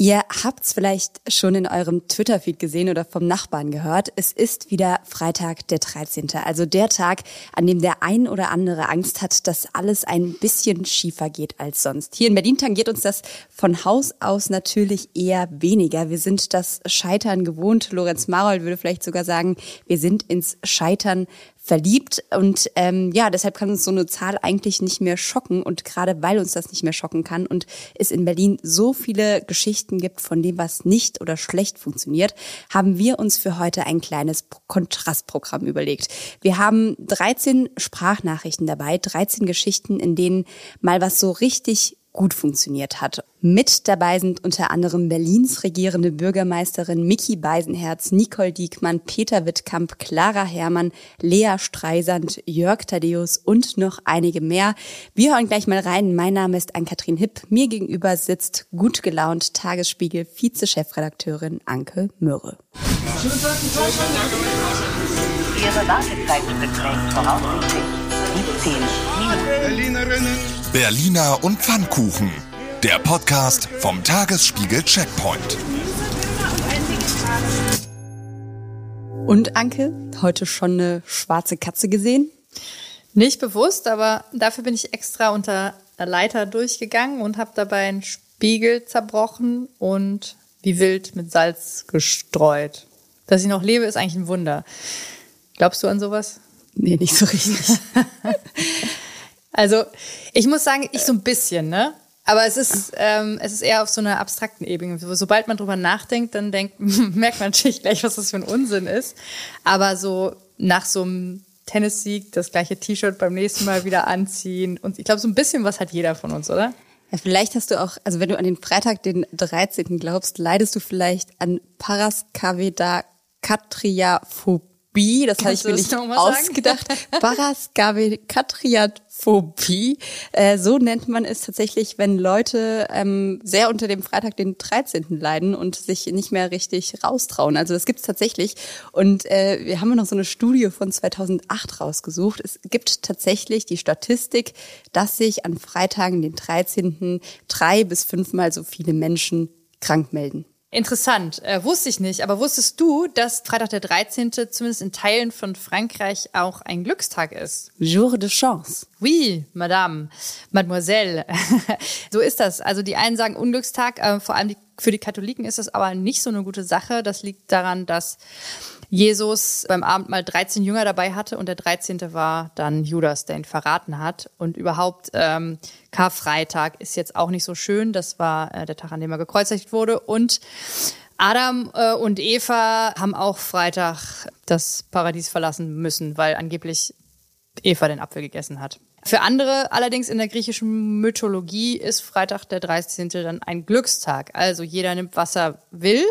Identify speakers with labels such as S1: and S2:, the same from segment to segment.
S1: Ihr habt's vielleicht schon in eurem Twitter-Feed gesehen oder vom Nachbarn gehört. Es ist wieder Freitag der 13., also der Tag, an dem der ein oder andere Angst hat, dass alles ein bisschen schiefer geht als sonst. Hier in Berlin tangiert uns das von Haus aus natürlich eher weniger. Wir sind das Scheitern gewohnt. Lorenz Marold würde vielleicht sogar sagen, wir sind ins Scheitern verliebt. Und ähm, ja, deshalb kann uns so eine Zahl eigentlich nicht mehr schocken. Und gerade weil uns das nicht mehr schocken kann und es in Berlin so viele Geschichten gibt von dem, was nicht oder schlecht funktioniert, haben wir uns für heute ein kleines Kontrastprogramm überlegt. Wir haben 13 Sprachnachrichten dabei, 13 Geschichten, in denen mal was so richtig gut funktioniert hat. Mit dabei sind unter anderem Berlins regierende Bürgermeisterin Miki Beisenherz, Nicole Diekmann, Peter Wittkamp, Clara Herrmann, Lea Streisand, Jörg Thaddeus und noch einige mehr. Wir hören gleich mal rein. Mein Name ist Ann-Kathrin Hipp. Mir gegenüber sitzt gut gelaunt Tagesspiegel Vize-Chefredakteurin Anke Mürre.
S2: Ihre Wartezeit beträgt voraussichtlich 17
S3: Berliner und Pfannkuchen. Der Podcast vom Tagesspiegel Checkpoint.
S1: Und Anke, heute schon eine schwarze Katze gesehen?
S4: Nicht bewusst, aber dafür bin ich extra unter der Leiter durchgegangen und habe dabei einen Spiegel zerbrochen und wie wild mit Salz gestreut. Dass ich noch lebe, ist eigentlich ein Wunder. Glaubst du an sowas?
S1: Nee, nicht so richtig.
S4: Also ich muss sagen, ich so ein bisschen, ne? Aber es ist, ähm, es ist eher auf so einer abstrakten Ebene. Sobald man drüber nachdenkt, dann denkt, merkt man natürlich gleich, was das für ein Unsinn ist. Aber so nach so einem Tennissieg das gleiche T-Shirt beim nächsten Mal wieder anziehen. Und ich glaube, so ein bisschen was hat jeder von uns, oder?
S1: Ja, vielleicht hast du auch, also wenn du an den Freitag, den 13. glaubst, leidest du vielleicht an Paraskavedakatriaphobie. Das habe ich mir nicht ausgedacht. Paraskavedakatriaphobie. Phobie. Äh, so nennt man es tatsächlich, wenn Leute ähm, sehr unter dem Freitag den 13. leiden und sich nicht mehr richtig raustrauen. Also das gibt es tatsächlich. Und äh, wir haben noch so eine Studie von 2008 rausgesucht. Es gibt tatsächlich die Statistik, dass sich an Freitagen, den 13. drei bis fünfmal so viele Menschen krank melden.
S4: Interessant, äh, wusste ich nicht. Aber wusstest du, dass Freitag der 13. zumindest in Teilen von Frankreich auch ein Glückstag ist?
S1: Jour de chance.
S4: Oui, Madame, Mademoiselle. so ist das. Also die einen sagen Unglückstag, äh, vor allem die, für die Katholiken ist das aber nicht so eine gute Sache. Das liegt daran, dass Jesus beim Abendmahl 13 Jünger dabei hatte und der 13. war dann Judas, der ihn verraten hat. Und überhaupt ähm, Karfreitag ist jetzt auch nicht so schön. Das war äh, der Tag, an dem er gekreuzigt wurde. Und Adam äh, und Eva haben auch Freitag das Paradies verlassen müssen, weil angeblich Eva den Apfel gegessen hat. Für andere allerdings in der griechischen Mythologie ist Freitag der 13. dann ein Glückstag. Also jeder nimmt, was er will.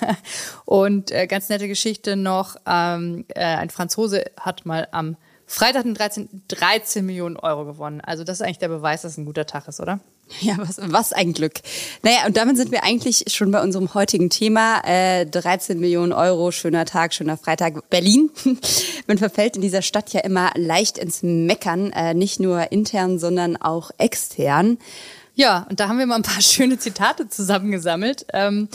S4: Und äh, ganz nette Geschichte noch, ähm, äh, ein Franzose hat mal am Freitag den 13. 13 Millionen Euro gewonnen. Also das ist eigentlich der Beweis, dass es ein guter Tag ist, oder?
S1: Ja, was, was ein Glück. Naja, und damit sind wir eigentlich schon bei unserem heutigen Thema. Äh, 13 Millionen Euro, schöner Tag, schöner Freitag. Berlin. Man verfällt in dieser Stadt ja immer leicht ins Meckern, äh, nicht nur intern, sondern auch extern.
S4: Ja, und da haben wir mal ein paar schöne Zitate zusammengesammelt. Ähm,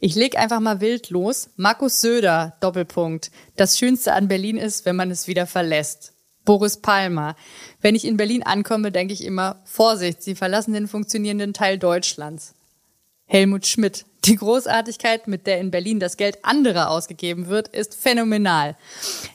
S4: ich leg einfach mal wild los. Markus Söder, Doppelpunkt. Das Schönste an Berlin ist, wenn man es wieder verlässt. Boris Palmer. Wenn ich in Berlin ankomme, denke ich immer, Vorsicht, Sie verlassen den funktionierenden Teil Deutschlands. Helmut Schmidt. Die Großartigkeit, mit der in Berlin das Geld anderer ausgegeben wird, ist phänomenal.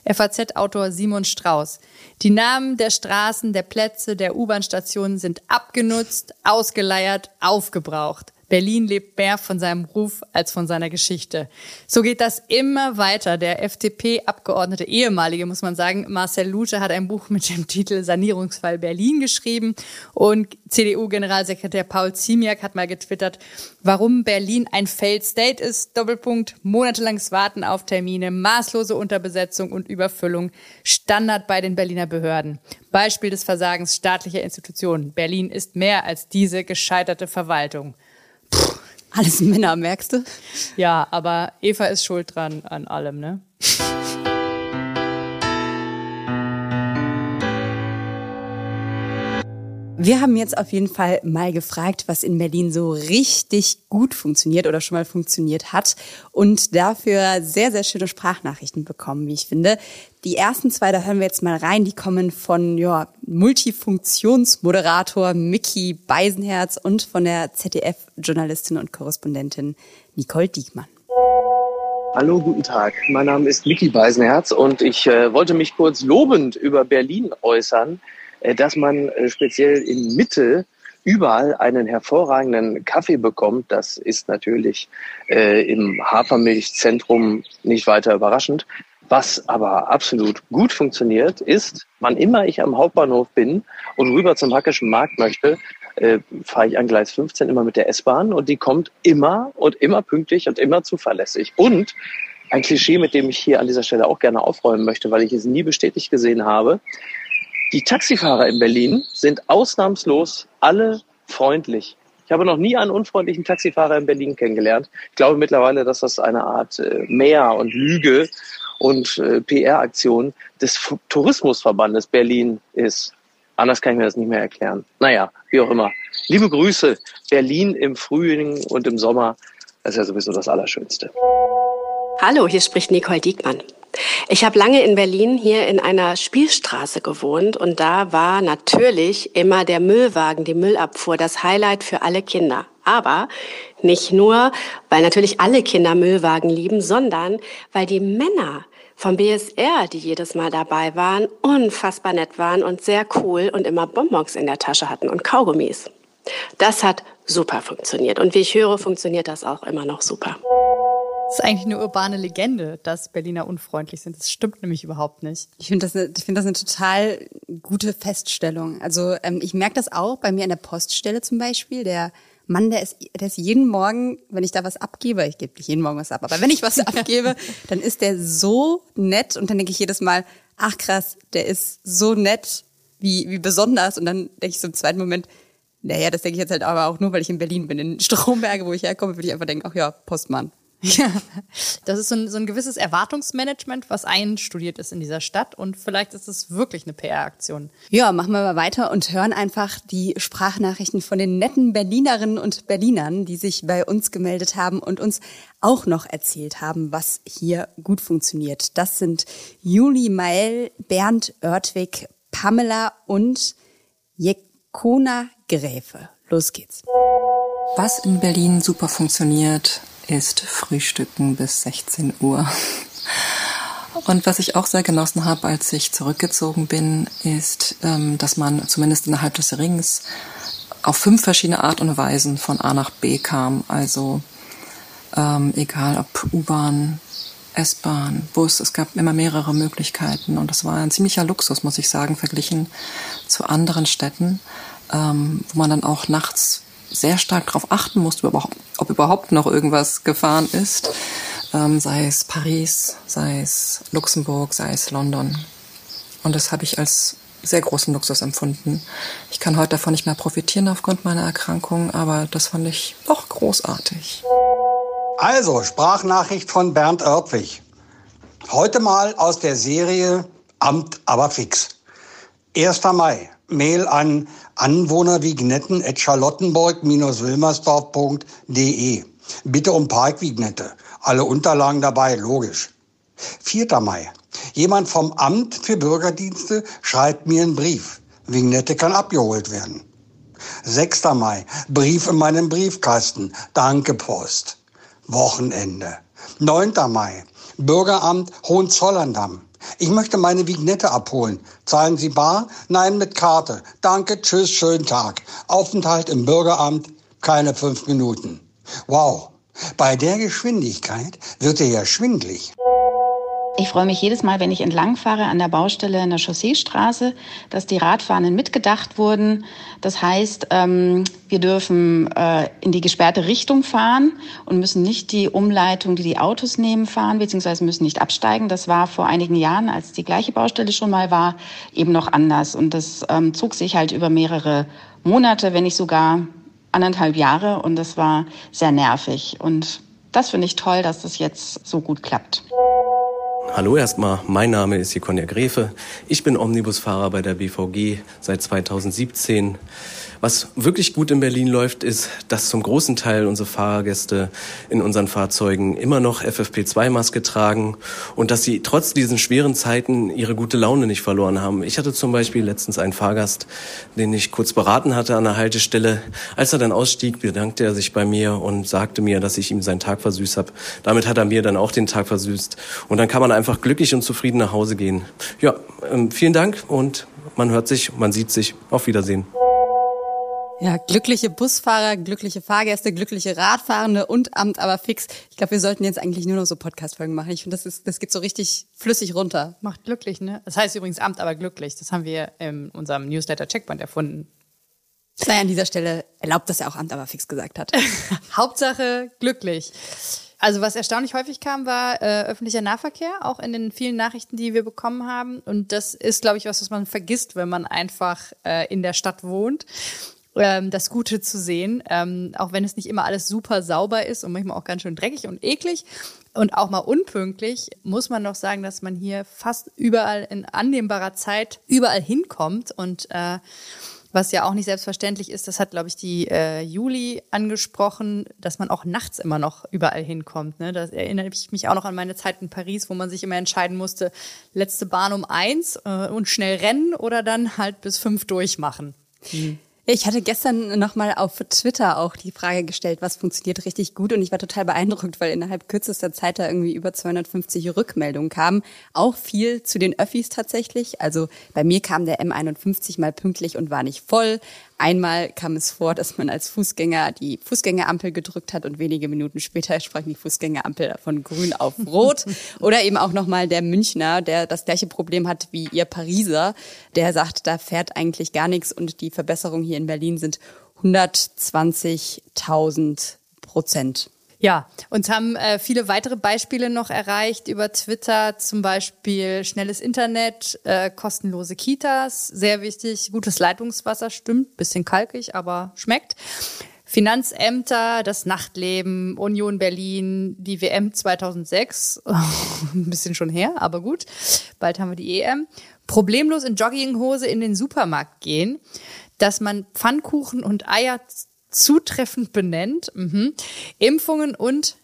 S4: FAZ-Autor Simon Strauß. Die Namen der Straßen, der Plätze, der U-Bahn-Stationen sind abgenutzt, ausgeleiert, aufgebraucht. Berlin lebt mehr von seinem Ruf als von seiner Geschichte. So geht das immer weiter. Der FDP-Abgeordnete, ehemalige, muss man sagen, Marcel Lute hat ein Buch mit dem Titel Sanierungsfall Berlin geschrieben und CDU-Generalsekretär Paul Ziemiak hat mal getwittert, warum Berlin ein Failed State ist. Doppelpunkt, monatelanges Warten auf Termine, maßlose Unterbesetzung und Überfüllung, Standard bei den Berliner Behörden. Beispiel des Versagens staatlicher Institutionen. Berlin ist mehr als diese gescheiterte Verwaltung.
S1: Alles Männer, merkst du?
S4: Ja, aber Eva ist schuld dran an allem, ne?
S1: Wir haben jetzt auf jeden Fall mal gefragt, was in Berlin so richtig gut funktioniert oder schon mal funktioniert hat und dafür sehr, sehr schöne Sprachnachrichten bekommen, wie ich finde. Die ersten zwei, da hören wir jetzt mal rein, die kommen von ja, Multifunktionsmoderator Mickey Beisenherz und von der ZDF-Journalistin und Korrespondentin Nicole Diekmann.
S5: Hallo, guten Tag. Mein Name ist Mickey Beisenherz und ich äh, wollte mich kurz lobend über Berlin äußern. Äh, dass man äh, speziell in Mitte überall einen hervorragenden Kaffee bekommt. Das ist natürlich äh, im Hafermilchzentrum nicht weiter überraschend. Was aber absolut gut funktioniert, ist, wann immer ich am Hauptbahnhof bin und rüber zum Hackischen Markt möchte, äh, fahre ich an Gleis 15 immer mit der S-Bahn und die kommt immer und immer pünktlich und immer zuverlässig. Und ein Klischee, mit dem ich hier an dieser Stelle auch gerne aufräumen möchte, weil ich es nie bestätigt gesehen habe, die Taxifahrer in Berlin sind ausnahmslos alle freundlich. Ich habe noch nie einen unfreundlichen Taxifahrer in Berlin kennengelernt. Ich glaube mittlerweile, dass das eine Art äh, Mehr und Lüge und äh, PR-Aktion des Tourismusverbandes Berlin ist. Anders kann ich mir das nicht mehr erklären. Naja, wie auch immer. Liebe Grüße. Berlin im Frühling und im Sommer. Das ist ja sowieso das Allerschönste.
S6: Hallo, hier spricht Nicole Diekmann. Ich habe lange in Berlin hier in einer Spielstraße gewohnt und da war natürlich immer der Müllwagen, die Müllabfuhr, das Highlight für alle Kinder. Aber nicht nur, weil natürlich alle Kinder Müllwagen lieben, sondern weil die Männer vom BSR, die jedes Mal dabei waren, unfassbar nett waren und sehr cool und immer Bonbons in der Tasche hatten und Kaugummis. Das hat super funktioniert und wie ich höre, funktioniert das auch immer noch super.
S4: Das ist eigentlich eine urbane Legende, dass Berliner unfreundlich sind. Das stimmt nämlich überhaupt nicht.
S1: Ich finde das, eine, ich finde das eine total gute Feststellung. Also ähm, ich merke das auch bei mir an der Poststelle zum Beispiel. Der Mann, der ist, der ist jeden Morgen, wenn ich da was abgebe, ich gebe nicht jeden Morgen was ab, aber wenn ich was abgebe, dann ist der so nett und dann denke ich jedes Mal, ach krass, der ist so nett, wie, wie besonders. Und dann denke ich so im zweiten Moment, naja, das denke ich jetzt halt aber auch nur, weil ich in Berlin bin. In Stromberge, wo ich herkomme, würde ich einfach denken, ach ja, Postmann.
S4: Ja, das ist so ein, so ein gewisses Erwartungsmanagement, was einstudiert ist in dieser Stadt und vielleicht ist es wirklich eine PR-Aktion.
S1: Ja, machen wir mal weiter und hören einfach die Sprachnachrichten von den netten Berlinerinnen und Berlinern, die sich bei uns gemeldet haben und uns auch noch erzählt haben, was hier gut funktioniert. Das sind Juli Meil, Bernd Oertwig, Pamela und Jekona Gräfe. Los geht's.
S7: Was in Berlin super funktioniert, ist Frühstücken bis 16 Uhr. Und was ich auch sehr genossen habe, als ich zurückgezogen bin, ist, ähm, dass man zumindest innerhalb des Rings auf fünf verschiedene Art und Weisen von A nach B kam. Also ähm, egal ob U-Bahn, S-Bahn, Bus, es gab immer mehrere Möglichkeiten und das war ein ziemlicher Luxus, muss ich sagen, verglichen zu anderen Städten, ähm, wo man dann auch nachts sehr stark darauf achten musste, ob überhaupt noch irgendwas gefahren ist, ähm, sei es Paris, sei es Luxemburg, sei es London. Und das habe ich als sehr großen Luxus empfunden. Ich kann heute davon nicht mehr profitieren aufgrund meiner Erkrankung, aber das fand ich doch großartig.
S8: Also, Sprachnachricht von Bernd Oertwig. Heute mal aus der Serie Amt aber fix. 1. Mai. Mail an anwohnervignette.charlottenburg-wilmersdorf.de. Bitte um Parkvignette. Alle Unterlagen dabei, logisch. 4. Mai. Jemand vom Amt für Bürgerdienste schreibt mir einen Brief. Vignette kann abgeholt werden. 6. Mai. Brief in meinem Briefkasten. Danke, Post. Wochenende. 9. Mai. Bürgeramt Hohenzollern-Damm. Ich möchte meine Vignette abholen. Zahlen Sie bar? Nein, mit Karte. Danke, tschüss, schönen Tag. Aufenthalt im Bürgeramt, keine fünf Minuten. Wow, bei der Geschwindigkeit wird er ja schwindlig.
S9: Ich freue mich jedes Mal, wenn ich entlangfahre an der Baustelle in der Chausseestraße, dass die Radfahrenden mitgedacht wurden. Das heißt, ähm, wir dürfen äh, in die gesperrte Richtung fahren und müssen nicht die Umleitung, die die Autos nehmen, fahren, beziehungsweise müssen nicht absteigen. Das war vor einigen Jahren, als die gleiche Baustelle schon mal war, eben noch anders. Und das ähm, zog sich halt über mehrere Monate, wenn nicht sogar anderthalb Jahre. Und das war sehr nervig. Und das finde ich toll, dass das jetzt so gut klappt.
S10: Hallo erstmal, mein Name ist Jekonja Grefe. Ich bin Omnibusfahrer bei der BVG seit 2017. Was wirklich gut in Berlin läuft, ist, dass zum großen Teil unsere Fahrgäste in unseren Fahrzeugen immer noch FFP2-Maske tragen und dass sie trotz diesen schweren Zeiten ihre gute Laune nicht verloren haben. Ich hatte zum Beispiel letztens einen Fahrgast, den ich kurz beraten hatte an der Haltestelle. Als er dann ausstieg, bedankte er sich bei mir und sagte mir, dass ich ihm seinen Tag versüßt habe. Damit hat er mir dann auch den Tag versüßt. Und dann kann man einfach glücklich und zufrieden nach Hause gehen. Ja, ähm, vielen Dank und man hört sich, man sieht sich. Auf Wiedersehen.
S1: Ja, glückliche Busfahrer, glückliche Fahrgäste, glückliche Radfahrende und Amt aber fix. Ich glaube, wir sollten jetzt eigentlich nur noch so Podcast-Folgen machen. Ich finde, das, ist, das geht so richtig flüssig runter.
S4: Macht glücklich, ne? Das heißt übrigens Amt aber glücklich. Das haben wir in unserem Newsletter Checkpoint erfunden.
S1: Sei an dieser Stelle erlaubt, dass er auch Amt aber fix gesagt hat.
S4: Hauptsache glücklich. Also was erstaunlich häufig kam, war äh, öffentlicher Nahverkehr, auch in den vielen Nachrichten, die wir bekommen haben. Und das ist, glaube ich, was, was man vergisst, wenn man einfach äh, in der Stadt wohnt ähm, das Gute zu sehen, ähm, auch wenn es nicht immer alles super sauber ist und manchmal auch ganz schön dreckig und eklig und auch mal unpünktlich, muss man noch sagen, dass man hier fast überall in annehmbarer Zeit überall hinkommt und äh, was ja auch nicht selbstverständlich ist, das hat, glaube ich, die äh, Juli angesprochen, dass man auch nachts immer noch überall hinkommt. Ne? Das erinnere ich mich auch noch an meine Zeit in Paris, wo man sich immer entscheiden musste, letzte Bahn um eins äh, und schnell rennen oder dann halt bis fünf durchmachen. Mhm.
S1: Ich hatte gestern nochmal auf Twitter auch die Frage gestellt, was funktioniert richtig gut und ich war total beeindruckt, weil innerhalb kürzester Zeit da irgendwie über 250 Rückmeldungen kamen. Auch viel zu den Öffis tatsächlich. Also bei mir kam der M51 mal pünktlich und war nicht voll. Einmal kam es vor, dass man als Fußgänger die Fußgängerampel gedrückt hat und wenige Minuten später sprang die Fußgängerampel von grün auf rot. Oder eben auch nochmal der Münchner, der das gleiche Problem hat wie ihr Pariser, der sagt, da fährt eigentlich gar nichts und die Verbesserungen hier in Berlin sind 120.000 Prozent.
S4: Ja, uns haben äh, viele weitere Beispiele noch erreicht über Twitter, zum Beispiel schnelles Internet, äh, kostenlose Kitas, sehr wichtig, gutes Leitungswasser, stimmt, bisschen kalkig, aber schmeckt. Finanzämter, das Nachtleben, Union Berlin, die WM 2006, ein bisschen schon her, aber gut, bald haben wir die EM. Problemlos in Jogginghose in den Supermarkt gehen, dass man Pfannkuchen und Eier zutreffend benennt. Mhm. Impfungen und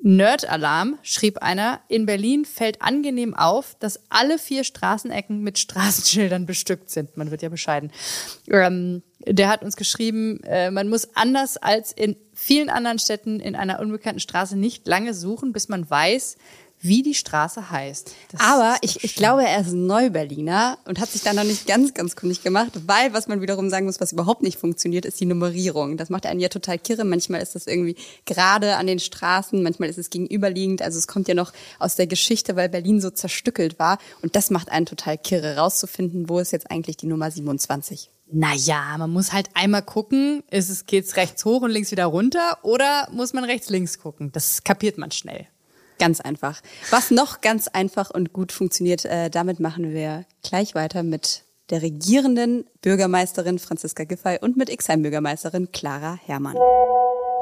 S4: Nerd-Alarm, schrieb einer, in Berlin fällt angenehm auf, dass alle vier Straßenecken mit Straßenschildern bestückt sind. Man wird ja bescheiden. Ähm, der hat uns geschrieben, äh, man muss anders als in vielen anderen Städten in einer unbekannten Straße nicht lange suchen, bis man weiß, wie die Straße heißt.
S1: Das Aber ich, ich glaube, er ist Neu-Berliner und hat sich da noch nicht ganz, ganz kundig gemacht, weil was man wiederum sagen muss, was überhaupt nicht funktioniert, ist die Nummerierung. Das macht einen ja total kirre. Manchmal ist das irgendwie gerade an den Straßen, manchmal ist es gegenüberliegend. Also es kommt ja noch aus der Geschichte, weil Berlin so zerstückelt war. Und das macht einen total kirre, rauszufinden, wo ist jetzt eigentlich die Nummer 27.
S4: Naja, man muss halt einmal gucken, ist es, geht's rechts hoch und links wieder runter oder muss man rechts links gucken? Das kapiert man schnell.
S1: Ganz einfach. Was noch ganz einfach und gut funktioniert, äh, damit machen wir gleich weiter mit der regierenden Bürgermeisterin Franziska Giffey und mit Xheim-Bürgermeisterin Clara Herrmann.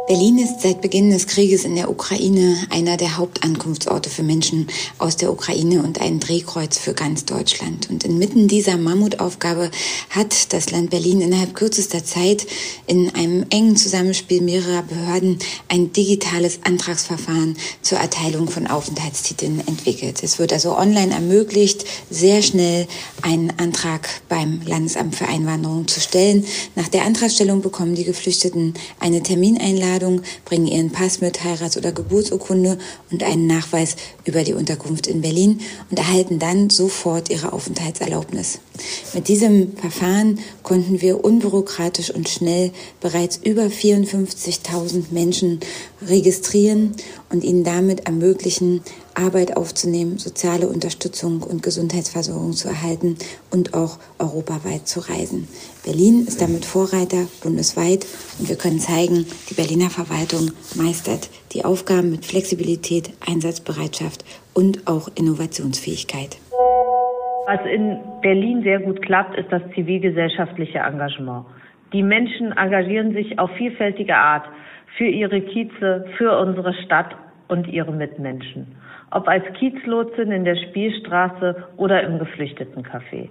S11: Berlin ist seit Beginn des Krieges in der Ukraine einer der Hauptankunftsorte für Menschen aus der Ukraine und ein Drehkreuz für ganz Deutschland. Und inmitten dieser Mammutaufgabe hat das Land Berlin innerhalb kürzester Zeit in einem engen Zusammenspiel mehrerer Behörden ein digitales Antragsverfahren zur Erteilung von Aufenthaltstiteln entwickelt. Es wird also online ermöglicht, sehr schnell einen Antrag beim Landesamt für Einwanderung zu stellen. Nach der Antragstellung bekommen die Geflüchteten eine Termineinladung Einladung, bringen ihren Pass mit, Heirats- oder Geburtsurkunde und einen Nachweis über die Unterkunft in Berlin und erhalten dann sofort ihre Aufenthaltserlaubnis. Mit diesem Verfahren konnten wir unbürokratisch und schnell bereits über 54.000 Menschen registrieren und ihnen damit ermöglichen, Arbeit aufzunehmen, soziale Unterstützung und Gesundheitsversorgung zu erhalten und auch europaweit zu reisen. Berlin ist damit Vorreiter bundesweit und wir können zeigen, die Berliner Verwaltung meistert die Aufgaben mit Flexibilität, Einsatzbereitschaft und auch Innovationsfähigkeit.
S12: Was in Berlin sehr gut klappt, ist das zivilgesellschaftliche Engagement. Die Menschen engagieren sich auf vielfältige Art für ihre Kieze, für unsere Stadt und ihre Mitmenschen. Ob als Kiezlotsin in der Spielstraße oder im Geflüchtetencafé.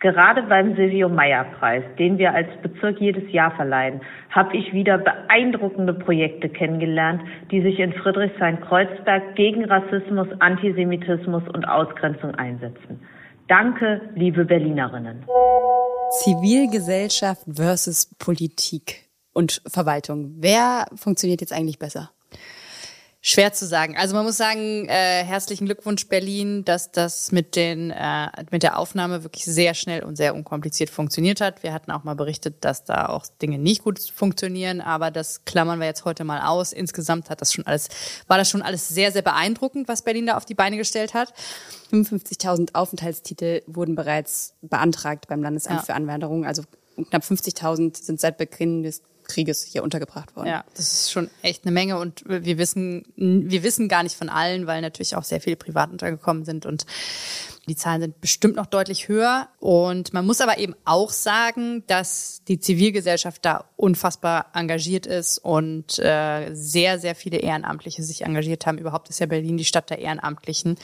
S12: Gerade beim Silvio Meyer Preis, den wir als Bezirk jedes Jahr verleihen, habe ich wieder beeindruckende Projekte kennengelernt, die sich in Friedrichshain-Kreuzberg gegen Rassismus, Antisemitismus und Ausgrenzung einsetzen. Danke, liebe Berlinerinnen.
S1: Zivilgesellschaft versus Politik und Verwaltung. Wer funktioniert jetzt eigentlich besser?
S4: Schwer zu sagen. Also man muss sagen, äh, herzlichen Glückwunsch Berlin, dass das mit den äh, mit der Aufnahme wirklich sehr schnell und sehr unkompliziert funktioniert hat. Wir hatten auch mal berichtet, dass da auch Dinge nicht gut funktionieren, aber das klammern wir jetzt heute mal aus. Insgesamt hat das schon alles war das schon alles sehr sehr beeindruckend, was Berlin da auf die Beine gestellt hat.
S1: 55.000 Aufenthaltstitel wurden bereits beantragt beim Landesamt ja. für Anwanderung, also knapp 50.000 sind seit Beginn des Krieges hier untergebracht worden.
S4: Ja, das ist schon echt eine Menge und wir wissen, wir wissen gar nicht von allen, weil natürlich auch sehr viele privat untergekommen sind und die Zahlen sind bestimmt noch deutlich höher. Und man muss aber eben auch sagen, dass die Zivilgesellschaft da unfassbar engagiert ist und äh, sehr, sehr viele Ehrenamtliche sich engagiert haben. Überhaupt ist ja Berlin die Stadt der Ehrenamtlichen.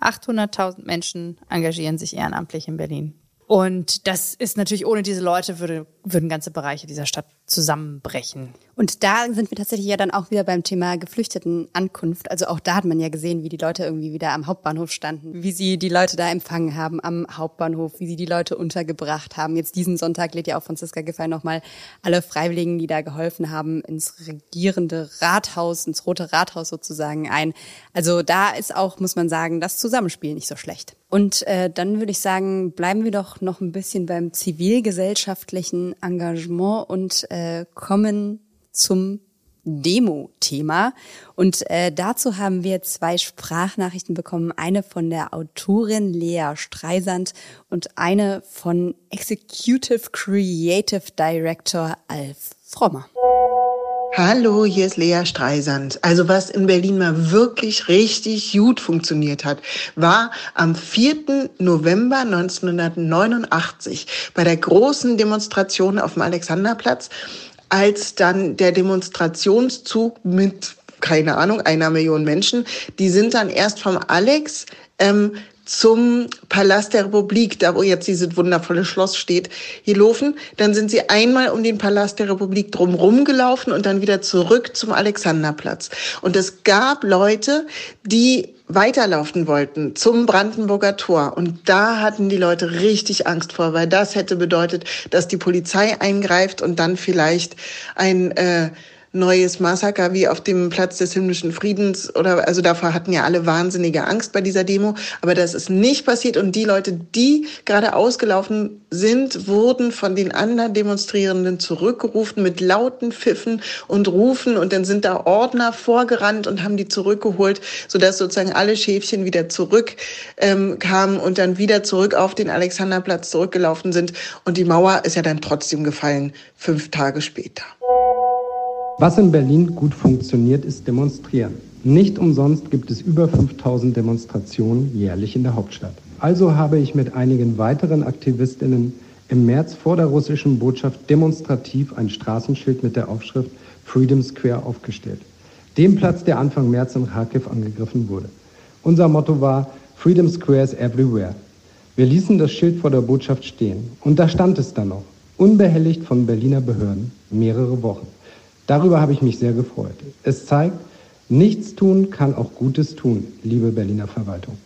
S4: 800.000 Menschen engagieren sich ehrenamtlich in Berlin. Und das ist natürlich, ohne diese Leute würde, würden ganze Bereiche dieser Stadt zusammenbrechen.
S1: Und da sind wir tatsächlich ja dann auch wieder beim Thema Geflüchtetenankunft. Also auch da hat man ja gesehen, wie die Leute irgendwie wieder am Hauptbahnhof standen, wie sie die Leute da empfangen haben am Hauptbahnhof, wie sie die Leute untergebracht haben. Jetzt diesen Sonntag lädt ja auch Franziska Giffey nochmal alle Freiwilligen, die da geholfen haben, ins regierende Rathaus, ins Rote Rathaus sozusagen ein. Also da ist auch, muss man sagen, das Zusammenspiel nicht so schlecht. Und äh, dann würde ich sagen, bleiben wir doch noch ein bisschen beim zivilgesellschaftlichen Engagement und äh, kommen zum Demo-Thema. Und äh, dazu haben wir zwei Sprachnachrichten bekommen. Eine von der Autorin Lea Streisand und eine von Executive Creative Director Alf Frommer.
S13: Hallo, hier ist Lea Streisand. Also was in Berlin mal wirklich richtig gut funktioniert hat, war am 4. November 1989 bei der großen Demonstration auf dem Alexanderplatz, als dann der Demonstrationszug mit keine Ahnung, einer Million Menschen, die sind dann erst vom Alex ähm, zum Palast der Republik, da wo jetzt dieses wundervolle Schloss steht, hier laufen. Dann sind sie einmal um den Palast der Republik drumherum gelaufen und dann wieder zurück zum Alexanderplatz. Und es gab Leute, die weiterlaufen wollten zum Brandenburger Tor. Und da hatten die Leute richtig Angst vor, weil das hätte bedeutet, dass die Polizei eingreift und dann vielleicht ein äh, neues Massaker wie auf dem Platz des himmlischen Friedens oder also davor hatten ja alle wahnsinnige Angst bei dieser Demo, aber das ist nicht passiert. Und die Leute, die gerade ausgelaufen sind, wurden von den anderen Demonstrierenden zurückgerufen mit lauten Pfiffen und Rufen. Und dann sind da Ordner vorgerannt und haben die zurückgeholt, sodass sozusagen alle Schäfchen wieder zurück ähm, kamen und dann wieder zurück auf den Alexanderplatz zurückgelaufen sind. Und die Mauer ist ja dann trotzdem gefallen, fünf Tage später.
S14: Was in Berlin gut funktioniert, ist Demonstrieren. Nicht umsonst gibt es über 5000 Demonstrationen jährlich in der Hauptstadt. Also habe ich mit einigen weiteren Aktivistinnen im März vor der russischen Botschaft demonstrativ ein Straßenschild mit der Aufschrift Freedom Square aufgestellt. Dem Platz, der Anfang März in Kharkiv angegriffen wurde. Unser Motto war Freedom Square is everywhere. Wir ließen das Schild vor der Botschaft stehen. Und da stand es dann noch, unbehelligt von Berliner Behörden, mehrere Wochen. Darüber habe ich mich sehr gefreut. Es zeigt, nichts tun kann auch Gutes tun, liebe Berliner Verwaltung.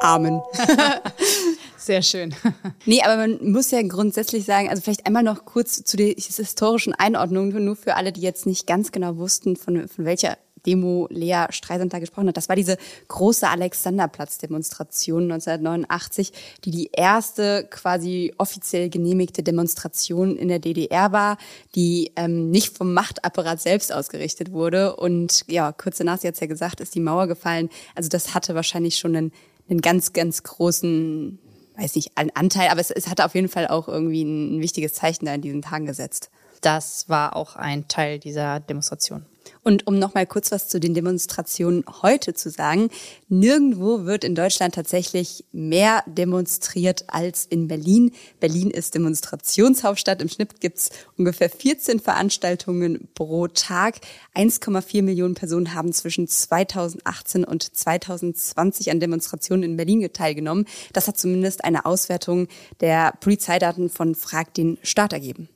S1: Amen.
S4: Sehr schön.
S1: Nee, aber man muss ja grundsätzlich sagen, also vielleicht einmal noch kurz zu der historischen Einordnung, nur für alle, die jetzt nicht ganz genau wussten, von, von welcher Demo Lea Streisand da gesprochen hat. Das war diese große Alexanderplatz-Demonstration 1989, die die erste quasi offiziell genehmigte Demonstration in der DDR war, die ähm, nicht vom Machtapparat selbst ausgerichtet wurde. Und ja, kurz danach, sie hat ja gesagt, ist die Mauer gefallen. Also das hatte wahrscheinlich schon einen, einen ganz, ganz großen weiß nicht, einen Anteil, aber es, es hatte auf jeden Fall auch irgendwie ein, ein wichtiges Zeichen da in diesen Tagen gesetzt.
S4: Das war auch ein Teil dieser Demonstration.
S1: Und um noch mal kurz was zu den Demonstrationen heute zu sagen, nirgendwo wird in Deutschland tatsächlich mehr demonstriert als in Berlin. Berlin ist Demonstrationshauptstadt. Im Schnitt gibt's ungefähr 14 Veranstaltungen pro Tag. 1,4 Millionen Personen haben zwischen 2018 und 2020 an Demonstrationen in Berlin teilgenommen. Das hat zumindest eine Auswertung der Polizeidaten von Frag den Staat ergeben.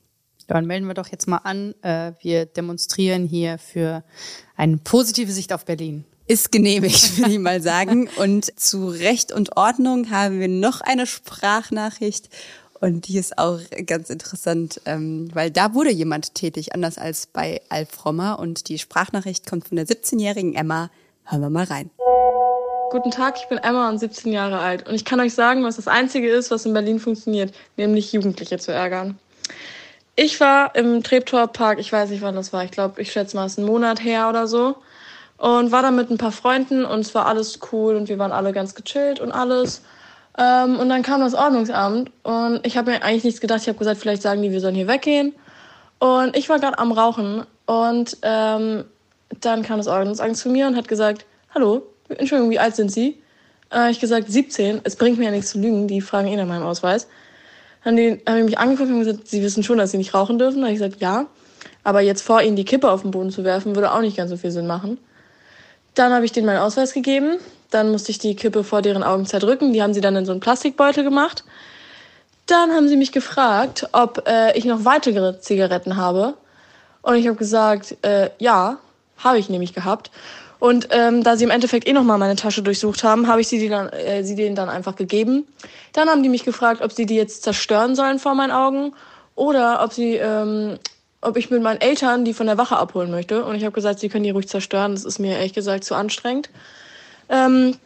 S4: Dann melden wir doch jetzt mal an. Äh, wir demonstrieren hier für eine positive Sicht auf Berlin.
S1: Ist genehmigt, würde ich mal sagen. Und zu Recht und Ordnung haben wir noch eine Sprachnachricht. Und die ist auch ganz interessant, ähm, weil da wurde jemand tätig, anders als bei Alf Rommer. Und die Sprachnachricht kommt von der 17-jährigen Emma. Hören wir mal rein.
S15: Guten Tag, ich bin Emma und 17 Jahre alt. Und ich kann euch sagen, was das Einzige ist, was in Berlin funktioniert, nämlich Jugendliche zu ärgern. Ich war im Treptower Park, ich weiß nicht, wann das war. Ich glaube, ich schätze mal, es ist ein Monat her oder so. Und war da mit ein paar Freunden und es war alles cool und wir waren alle ganz gechillt und alles. Ähm, und dann kam das Ordnungsamt und ich habe mir eigentlich nichts gedacht. Ich habe gesagt, vielleicht sagen die, wir sollen hier weggehen. Und ich war gerade am Rauchen und ähm, dann kam das Ordnungsamt zu mir und hat gesagt, hallo, Entschuldigung, wie alt sind Sie? Äh, ich gesagt, 17. Es bringt mir ja nichts zu lügen, die fragen eh nach meinem Ausweis haben die, haben die mich angeguckt und gesagt, sie wissen schon, dass sie nicht rauchen dürfen. Da habe ich gesagt, ja. Aber jetzt vor ihnen die Kippe auf den Boden zu werfen, würde auch nicht ganz so viel Sinn machen. Dann habe ich denen meinen Ausweis gegeben. Dann musste ich die Kippe vor deren Augen zerdrücken. Die haben sie dann in so einen Plastikbeutel gemacht. Dann haben sie mich gefragt, ob äh, ich noch weitere Zigaretten habe. Und ich habe gesagt, äh, ja, habe ich nämlich gehabt. Und ähm, da sie im Endeffekt eh nochmal meine Tasche durchsucht haben, habe ich sie, die dann, äh, sie denen dann einfach gegeben. Dann haben die mich gefragt, ob sie die jetzt zerstören sollen vor meinen Augen oder ob sie, ähm, ob ich mit meinen Eltern die von der Wache abholen möchte. Und ich habe gesagt, sie können die ruhig zerstören. Das ist mir ehrlich gesagt zu anstrengend. Ähm,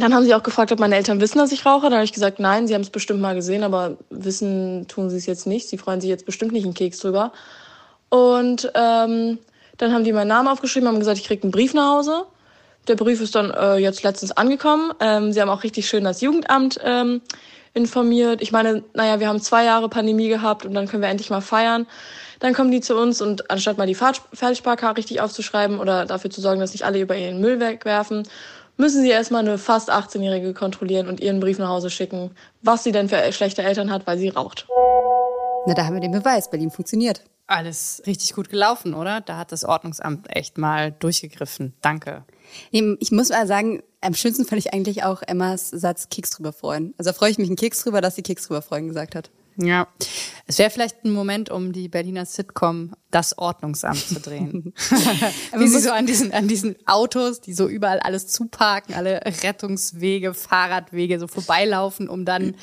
S15: dann haben sie auch gefragt, ob meine Eltern wissen, dass ich rauche. Dann habe ich gesagt, nein, sie haben es bestimmt mal gesehen, aber wissen tun sie es jetzt nicht. Sie freuen sich jetzt bestimmt nicht einen Keks drüber. Und ähm, dann haben die meinen Namen aufgeschrieben, haben gesagt, ich krieg einen Brief nach Hause. Der Brief ist dann äh, jetzt letztens angekommen. Ähm, sie haben auch richtig schön das Jugendamt ähm, informiert. Ich meine, naja, wir haben zwei Jahre Pandemie gehabt und dann können wir endlich mal feiern. Dann kommen die zu uns und anstatt mal die Fertigsparkarte richtig aufzuschreiben oder dafür zu sorgen, dass nicht alle über ihren Müll wegwerfen, müssen sie erstmal eine fast 18-Jährige kontrollieren und ihren Brief nach Hause schicken, was sie denn für schlechte Eltern hat, weil sie raucht.
S1: Na, da haben wir den Beweis. Berlin funktioniert
S4: alles richtig gut gelaufen, oder? Da hat das Ordnungsamt echt mal durchgegriffen. Danke.
S1: Ich muss mal sagen, am schönsten fand ich eigentlich auch Emmas Satz Keks drüber freuen. Also freue ich mich einen Keks drüber, dass sie Keks drüber freuen gesagt hat.
S4: Ja, es wäre vielleicht ein Moment, um die Berliner Sitcom Das Ordnungsamt zu drehen. Wie sie so an diesen, an diesen Autos, die so überall alles zuparken, alle Rettungswege, Fahrradwege so vorbeilaufen, um dann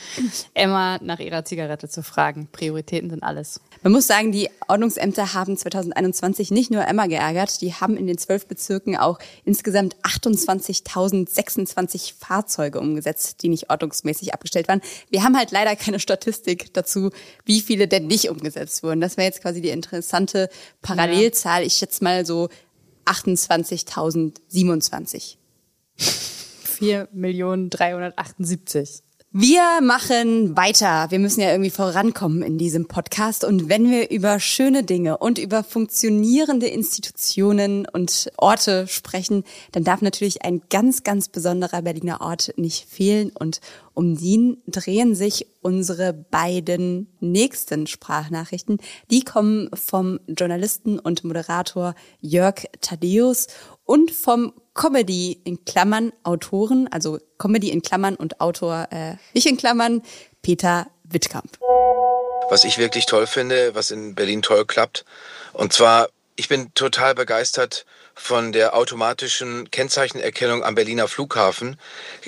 S4: Emma nach ihrer Zigarette zu fragen. Prioritäten sind alles.
S1: Man muss sagen, die Ordnungsämter haben 2021 nicht nur Emma geärgert, die haben in den zwölf Bezirken auch insgesamt 28.026 Fahrzeuge umgesetzt, die nicht ordnungsmäßig abgestellt waren. Wir haben halt leider keine Statistik dazu, wie viele denn nicht umgesetzt wurden. Das wäre jetzt quasi die interessante Parallelzahl. Ich schätze mal so 28.027.
S4: 4.378.
S1: Wir machen weiter. Wir müssen ja irgendwie vorankommen in diesem Podcast. Und wenn wir über schöne Dinge und über funktionierende Institutionen und Orte sprechen, dann darf natürlich ein ganz, ganz besonderer Berliner Ort nicht fehlen. Und um den drehen sich unsere beiden nächsten Sprachnachrichten. Die kommen vom Journalisten und Moderator Jörg Thaddeus und vom Comedy in Klammern Autoren, also Comedy in Klammern und Autor äh, nicht in Klammern, Peter Wittkamp.
S16: Was ich wirklich toll finde, was in Berlin toll klappt, und zwar, ich bin total begeistert von der automatischen Kennzeichenerkennung am Berliner Flughafen.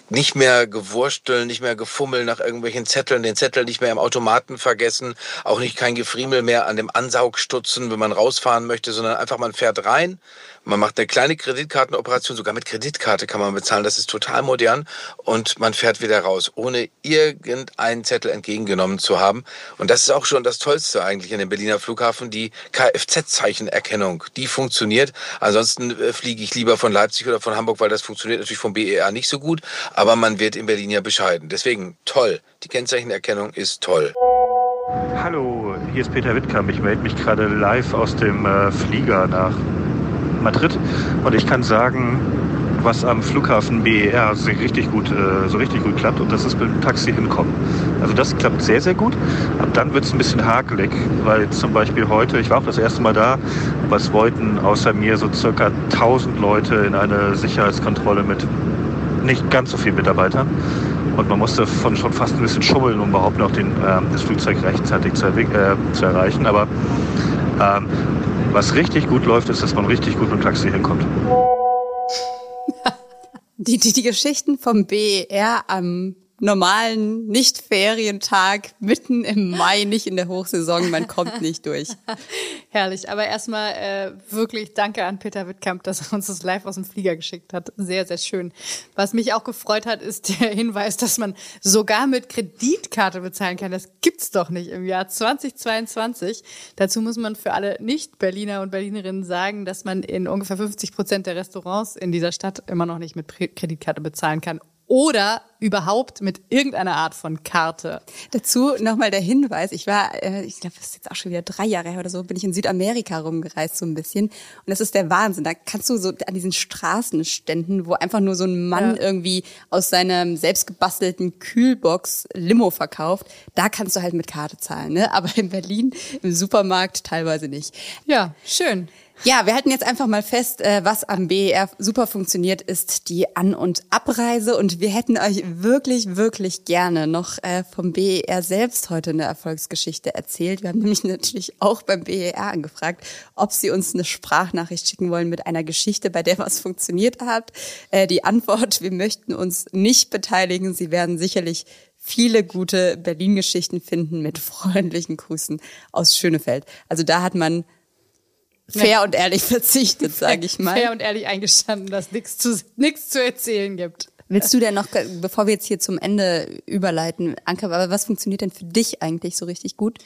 S16: Nicht mehr gewursteln, nicht mehr gefummel nach irgendwelchen Zetteln, den Zettel nicht mehr im Automaten vergessen, auch nicht kein Gefriemel mehr an dem Ansaugstutzen, wenn man rausfahren möchte, sondern einfach man fährt rein, man macht eine kleine Kreditkartenoperation, sogar mit Kreditkarte kann man bezahlen. Das ist total modern und man fährt wieder raus, ohne irgendeinen Zettel entgegengenommen zu haben. Und das ist auch schon das Tollste eigentlich an dem Berliner Flughafen, die Kfz-Zeichenerkennung. Die funktioniert. Ansonsten äh, fliege ich lieber von Leipzig oder von Hamburg, weil das funktioniert natürlich vom BER nicht so gut. Aber man wird in Berlin ja bescheiden. Deswegen toll. Die Kennzeichenerkennung ist toll.
S17: Hallo, hier ist Peter Wittkamp. Ich melde mich gerade live aus dem äh, Flieger nach Madrid. Und ich kann sagen, was am Flughafen BER so richtig gut, äh, so richtig gut klappt und das ist mit dem Taxi hinkommen. Also das klappt sehr, sehr gut. Ab dann wird es ein bisschen hakelig, weil zum Beispiel heute, ich war auch das erste Mal da, es wollten außer mir so circa 1000 Leute in eine Sicherheitskontrolle mit nicht ganz so vielen Mitarbeitern. Und man musste von schon fast ein bisschen schummeln, um überhaupt noch den, äh, das Flugzeug rechtzeitig zu, äh, zu erreichen. Aber ähm, was richtig gut läuft, ist, dass man richtig gut mit dem Taxi hinkommt.
S1: Die, die, die Geschichten vom BER am normalen Nicht-Ferientag mitten im Mai, nicht in der Hochsaison, man kommt nicht durch.
S4: Herrlich, aber erstmal äh, wirklich danke an Peter Wittkamp, dass er uns das live aus dem Flieger geschickt hat. Sehr, sehr schön. Was mich auch gefreut hat, ist der Hinweis, dass man sogar mit Kreditkarte bezahlen kann. Das gibt's doch nicht im Jahr 2022. Dazu muss man für alle Nicht-Berliner und Berlinerinnen sagen, dass man in ungefähr 50 Prozent der Restaurants in dieser Stadt immer noch nicht mit Kreditkarte bezahlen kann oder überhaupt mit irgendeiner Art von Karte.
S1: Dazu nochmal der Hinweis, ich war, äh, ich glaube, das ist jetzt auch schon wieder drei Jahre her oder so, bin ich in Südamerika rumgereist so ein bisschen und das ist der Wahnsinn. Da kannst du so an diesen Straßenständen, wo einfach nur so ein Mann ja. irgendwie aus seinem selbstgebastelten Kühlbox Limo verkauft, da kannst du halt mit Karte zahlen, ne? Aber in Berlin im Supermarkt teilweise nicht.
S4: Ja, schön.
S1: Ja, wir halten jetzt einfach mal fest, äh, was am BER super funktioniert, ist die An- und Abreise. Und wir hätten euch wirklich, wirklich gerne noch äh, vom BER selbst heute eine Erfolgsgeschichte erzählt. Wir haben nämlich natürlich auch beim BER angefragt, ob sie uns eine Sprachnachricht schicken wollen mit einer Geschichte, bei der was funktioniert hat. Äh, die Antwort, wir möchten uns nicht beteiligen. Sie werden sicherlich viele gute Berlin-Geschichten finden mit freundlichen Grüßen aus Schönefeld. Also da hat man fair und ehrlich verzichtet, sage ich mal.
S4: Fair und ehrlich eingestanden, dass nichts zu, nichts zu erzählen gibt.
S1: Willst du denn noch, bevor wir jetzt hier zum Ende überleiten, Anke, aber was funktioniert denn für dich eigentlich so richtig gut?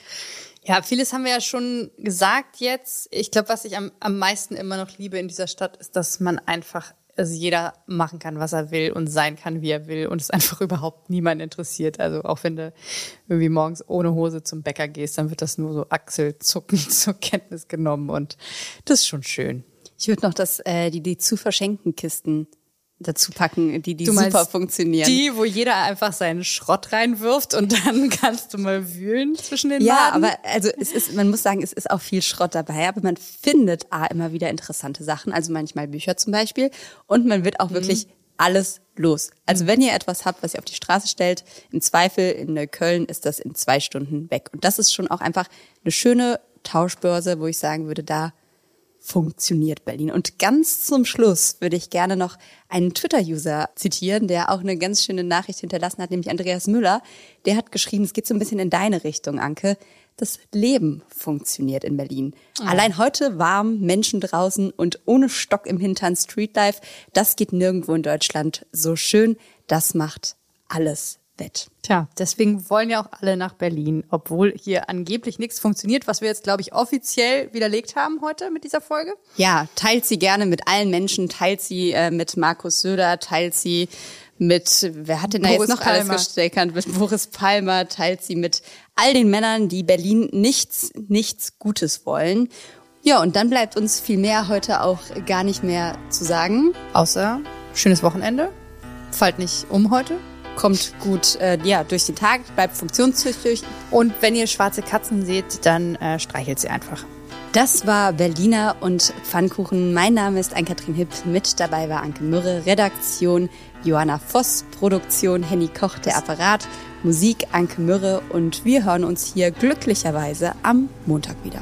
S4: Ja, vieles haben wir ja schon gesagt jetzt. Ich glaube, was ich am, am meisten immer noch liebe in dieser Stadt, ist, dass man einfach also jeder machen kann, was er will und sein kann, wie er will und es einfach überhaupt niemand interessiert. Also auch wenn du irgendwie morgens ohne Hose zum Bäcker gehst, dann wird das nur so achselzuckend zur Kenntnis genommen und das ist schon schön.
S1: Ich würde noch das, äh, die, die zu verschenken Kisten dazu packen, die, die super funktionieren.
S4: Die, wo jeder einfach seinen Schrott reinwirft und dann kannst du mal wühlen zwischen den
S1: Ja,
S4: Laden.
S1: aber also es ist, man muss sagen, es ist auch viel Schrott dabei, aber man findet A, immer wieder interessante Sachen, also manchmal Bücher zum Beispiel, und man wird auch mhm. wirklich alles los. Also mhm. wenn ihr etwas habt, was ihr auf die Straße stellt, im Zweifel in Neukölln ist das in zwei Stunden weg. Und das ist schon auch einfach eine schöne Tauschbörse, wo ich sagen würde, da funktioniert Berlin. Und ganz zum Schluss würde ich gerne noch einen Twitter-User zitieren, der auch eine ganz schöne Nachricht hinterlassen hat, nämlich Andreas Müller. Der hat geschrieben, es geht so ein bisschen in deine Richtung, Anke. Das Leben funktioniert in Berlin. Oh. Allein heute warm, Menschen draußen und ohne Stock im Hintern Streetlife, das geht nirgendwo in Deutschland so schön. Das macht alles Bett.
S4: Tja, deswegen wollen ja auch alle nach Berlin, obwohl hier angeblich nichts funktioniert, was wir jetzt, glaube ich, offiziell widerlegt haben heute mit dieser Folge.
S1: Ja, teilt sie gerne mit allen Menschen, teilt sie äh, mit Markus Söder, teilt sie mit, wer hat denn da Boris jetzt noch Palmer. alles gesteckert? Mit Boris Palmer, teilt sie mit all den Männern, die Berlin nichts, nichts Gutes wollen. Ja, und dann bleibt uns viel mehr heute auch gar nicht mehr zu sagen.
S4: Außer schönes Wochenende. Fallt nicht um heute
S1: kommt gut äh, ja, durch den Tag, bleibt funktionstüchtig.
S4: Und wenn ihr schwarze Katzen seht, dann äh, streichelt sie einfach.
S1: Das war Berliner und Pfannkuchen. Mein Name ist Ann-Kathrin Hipp. Mit dabei war Anke Mürre, Redaktion Johanna Voss, Produktion Henny Koch, der Apparat, Musik Anke Mürre und wir hören uns hier glücklicherweise am Montag wieder.